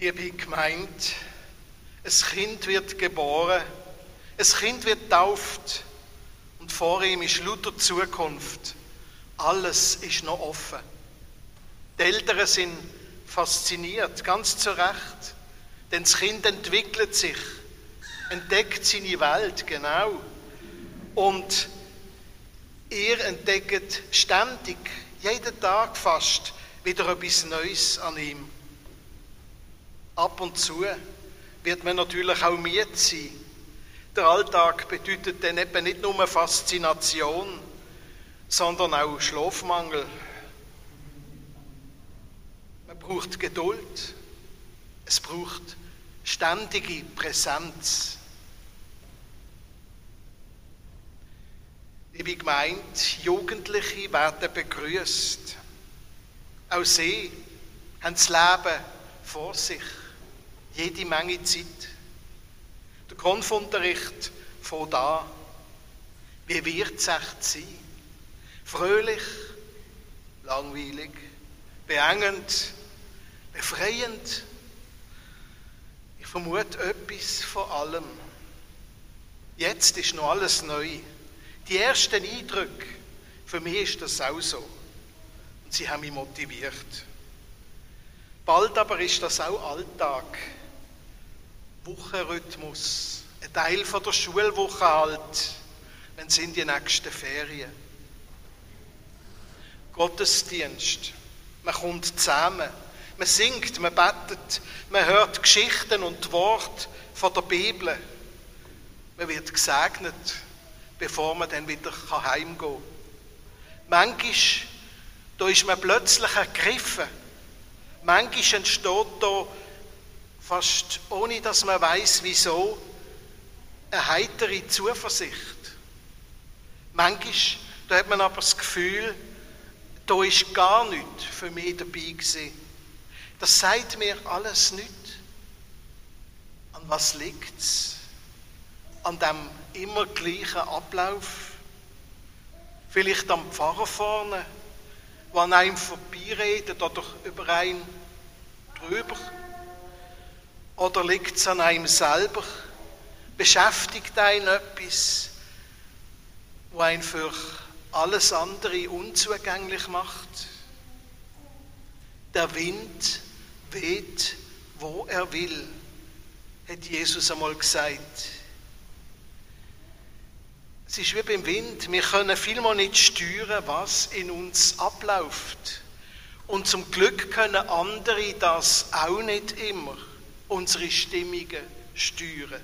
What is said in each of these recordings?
Liebe Gemeinde, ein Kind wird geboren, ein Kind wird tauft und vor ihm ist lauter Zukunft. Alles ist noch offen. Die Eltern sind fasziniert, ganz zu Recht, denn das Kind entwickelt sich, entdeckt seine Welt, genau. Und ihr entdeckt ständig, jeden Tag fast, wieder etwas Neues an ihm. Ab und zu wird man natürlich auch müde sein. Der Alltag bedeutet dann eben nicht nur Faszination, sondern auch Schlafmangel. Man braucht Geduld. Es braucht ständige Präsenz. Liebe Gemeinde, Jugendliche werden begrüßt. Auch sie haben das Leben vor sich. Jede Menge Zeit. Der Konfunterricht von da. Wie wird es echt sein? Fröhlich, langweilig, beengend, befreiend. Ich vermute etwas von allem. Jetzt ist noch alles neu. Die ersten Eindrücke, für mich ist das auch so. Und sie haben mich motiviert. Bald aber ist das auch Alltag. Wochenrhythmus. Ein Teil von der Schulwoche halt, wenn sind die nächsten Ferien. Gottesdienst. Man kommt zusammen. Man singt, man betet, man hört Geschichten und Worte von der Bibel. Man wird gesegnet, bevor man dann wieder heimgehen kann. Manchmal da ist man plötzlich ergriffen. Manchmal entsteht da fast ohne dass man weiß wieso eine heitere Zuversicht. Manchmal da hat man aber das Gefühl, da ist gar nichts für mich dabei gewesen. Das sagt mir alles nicht. An was liegt es? An dem immer gleichen Ablauf? Vielleicht am Pfarrer vorne, an einem vorbeiredet oder über einen drüber? Oder liegt es an einem selber? Beschäftigt einen etwas, wo einen für alles andere unzugänglich macht. Der Wind weht, wo er will, hat Jesus einmal gesagt. Es ist wie beim Wind, wir können vielmal nicht steuern, was in uns abläuft. Und zum Glück können andere das auch nicht immer, unsere Stimmungen steuern.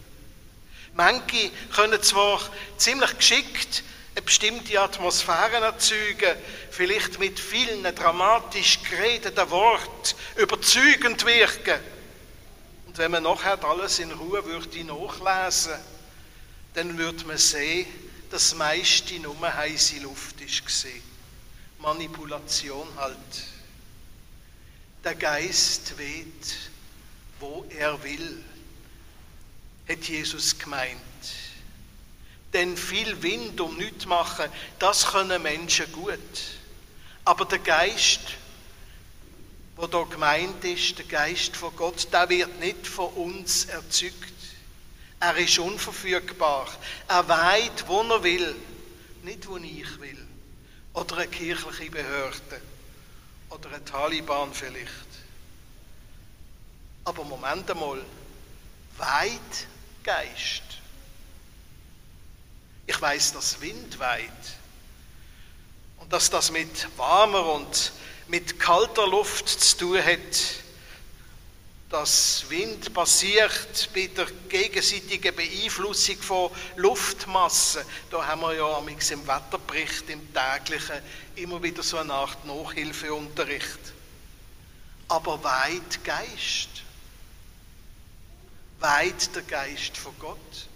Manche können zwar ziemlich geschickt eine bestimmte Atmosphäre erzeugen, vielleicht mit vielen dramatisch geredeten Worten überzeugend wirken. Und wenn man nachher alles in Ruhe würde nachlesen, dann würde man sehen, dass das meiste nur heiße Luft war. Manipulation halt. Der Geist weht, wo er will, hat Jesus gemeint. Denn viel Wind um nichts machen, das können Menschen gut. Aber der Geist, wo da gemeint ist, der Geist von Gott, der wird nicht von uns erzeugt. Er ist unverfügbar. Er weiht, wo er will, nicht wo ich will. Oder eine kirchliche Behörde. Oder ein Taliban vielleicht. Aber Moment einmal. Weit Geist. Ich weiß, dass Wind weht und dass das mit warmer und mit kalter Luft zu tun hat. dass Wind passiert bei der gegenseitigen Beeinflussung von Luftmassen. Da haben wir ja im Wetterbericht, im täglichen, immer wieder so eine Art Nachhilfeunterricht. Aber weit Geist. Weit der Geist von Gott.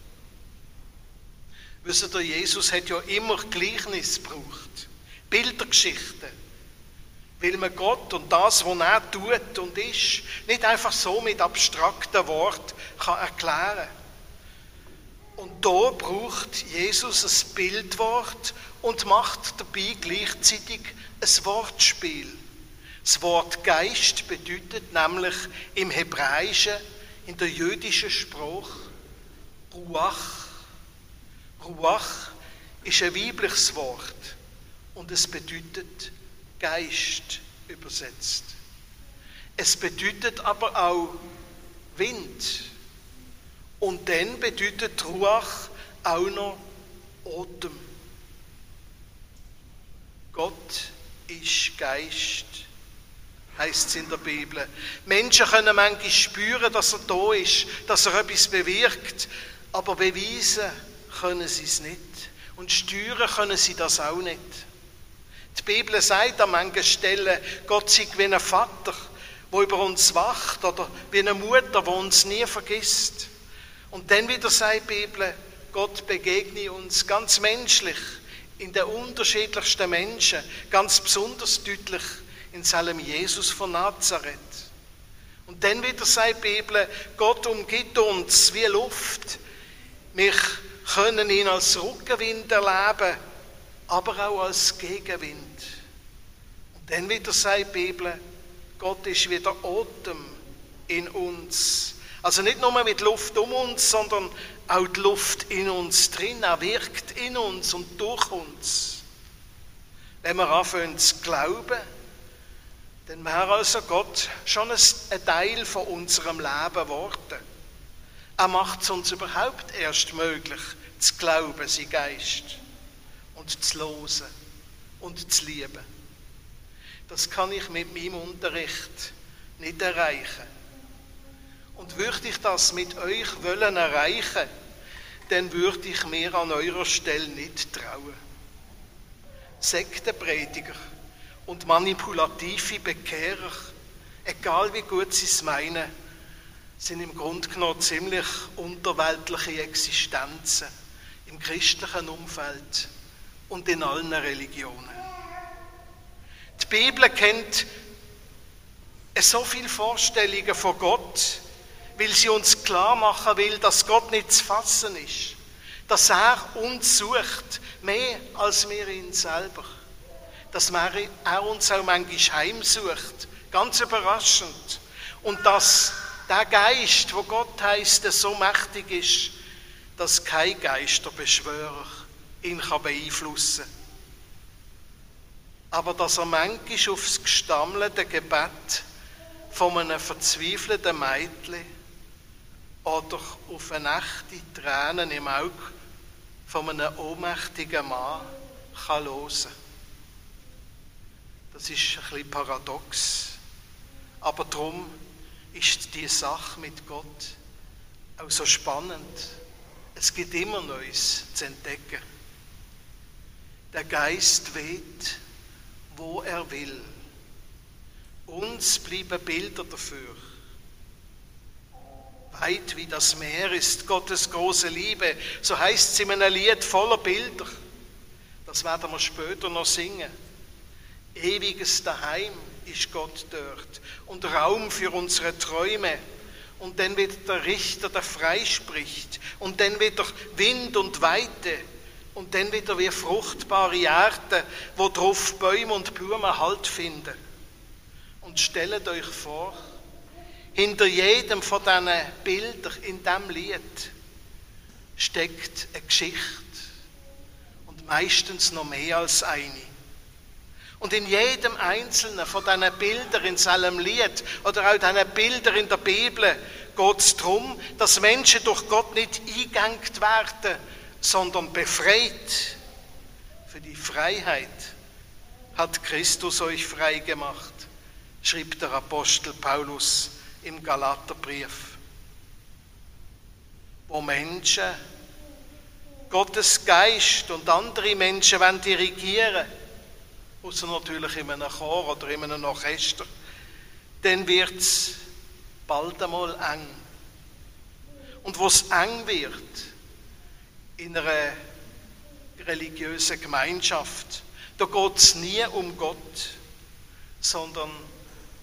Wisst ihr, Jesus hat ja immer Gleichnis gebraucht, Bildergeschichten, weil man Gott und das, was er tut und ist, nicht einfach so mit abstrakten Worten kann erklären Und da braucht Jesus ein Bildwort und macht dabei gleichzeitig ein Wortspiel. Das Wort Geist bedeutet nämlich im Hebräischen, in der jüdischen Spruch Ruach. Ruach ist ein weibliches Wort und es bedeutet Geist übersetzt. Es bedeutet aber auch Wind. Und dann bedeutet Ruach auch noch Atem. Gott ist Geist, heißt es in der Bibel. Menschen können manchmal spüren, dass er da ist, dass er etwas bewirkt, aber beweisen können sie es nicht. Und steuern können sie das auch nicht. Die Bibel sagt an manchen Stellen, Gott sei wie ein Vater, der über uns wacht, oder wie eine Mutter, die uns nie vergisst. Und dann wieder sagt die Bibel, Gott begegne uns ganz menschlich in den unterschiedlichsten Menschen, ganz besonders deutlich in seinem Jesus von Nazareth. Und dann wieder sagt die Bibel, Gott umgibt uns wie Luft. Wir können ihn als Rückenwind erleben, aber auch als Gegenwind. Und dann wieder sagt die Bibel, Gott ist wieder Atem in uns. Also nicht nur mit Luft um uns, sondern auch die Luft in uns drin. Er wirkt in uns und durch uns. Wenn wir anfangen zu glauben, dann wäre also Gott schon ein Teil von unserem Leben geworden. Er macht es uns überhaupt erst möglich, zu glauben, sein Geist, und zu losen und zu lieben. Das kann ich mit meinem Unterricht nicht erreichen. Und würde ich das mit euch wollen erreichen, dann würde ich mir an eurer Stelle nicht trauen. Sektenprediger und manipulative Bekehrer, egal wie gut sie es meinen, sind im Grunde genommen ziemlich unterweltliche Existenzen im christlichen Umfeld und in allen Religionen. Die Bibel kennt so viele Vorstellungen von Gott, weil sie uns klar machen will, dass Gott nicht zu fassen ist, dass er uns sucht, mehr als wir ihn selber, dass er uns auch manchmal heimsucht, ganz überraschend, und dass der Geist, wo Gott heißt, so mächtig ist, dass kein Geisterbeschwörer ihn kann beeinflussen kann. Aber dass er manchmal aufs gestammelte Gebet von einem verzweifelten Mädchen oder auf eine echte Tränen im Auge von einem ohnmächtigen Mann kann hören. Das ist ein bisschen paradox. Aber darum ist die Sache mit Gott auch so spannend. Es gibt immer Neues zu entdecken. Der Geist weht, wo er will. Uns bleiben Bilder dafür. Weit wie das Meer ist Gottes große Liebe, so heißt es in einem Lied voller Bilder. Das werden wir später noch singen. Ewiges Daheim ist Gott dort und Raum für unsere Träume. Und dann wird der Richter, der freispricht. Und dann wieder Wind und Weite. Und dann wieder wie fruchtbare Erde, wo drauf Bäume und Blumen Halt finden. Und stellt euch vor, hinter jedem von diesen Bildern in diesem Lied steckt eine Geschichte. Und meistens noch mehr als eine. Und in jedem einzelnen von diesen Bildern in seinem Lied oder auch diesen Bildern in der Bibel geht es darum, dass Menschen durch Gott nicht eingegangt werden, sondern befreit. Für die Freiheit hat Christus euch frei gemacht, schrieb der Apostel Paulus im Galaterbrief. Wo Menschen Gottes Geist und andere Menschen wollen dirigieren außer natürlich in einem Chor oder in einem Orchester, dann wird es bald einmal eng. Und wo es eng wird, in einer religiösen Gemeinschaft, da geht es nie um Gott, sondern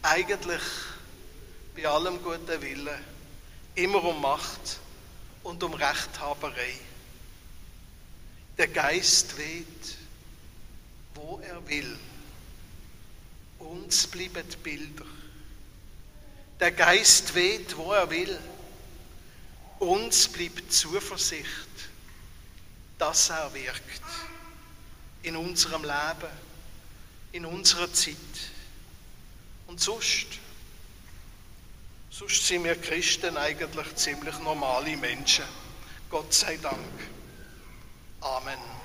eigentlich bei allem guten Willen immer um Macht und um Rechthaberei. Der Geist weht wo er will. Uns bleiben Bilder. Der Geist weht, wo er will. Uns bleibt Zuversicht, dass er wirkt. In unserem Leben, in unserer Zeit. Und sonst, sonst sind wir Christen eigentlich ziemlich normale Menschen. Gott sei Dank. Amen.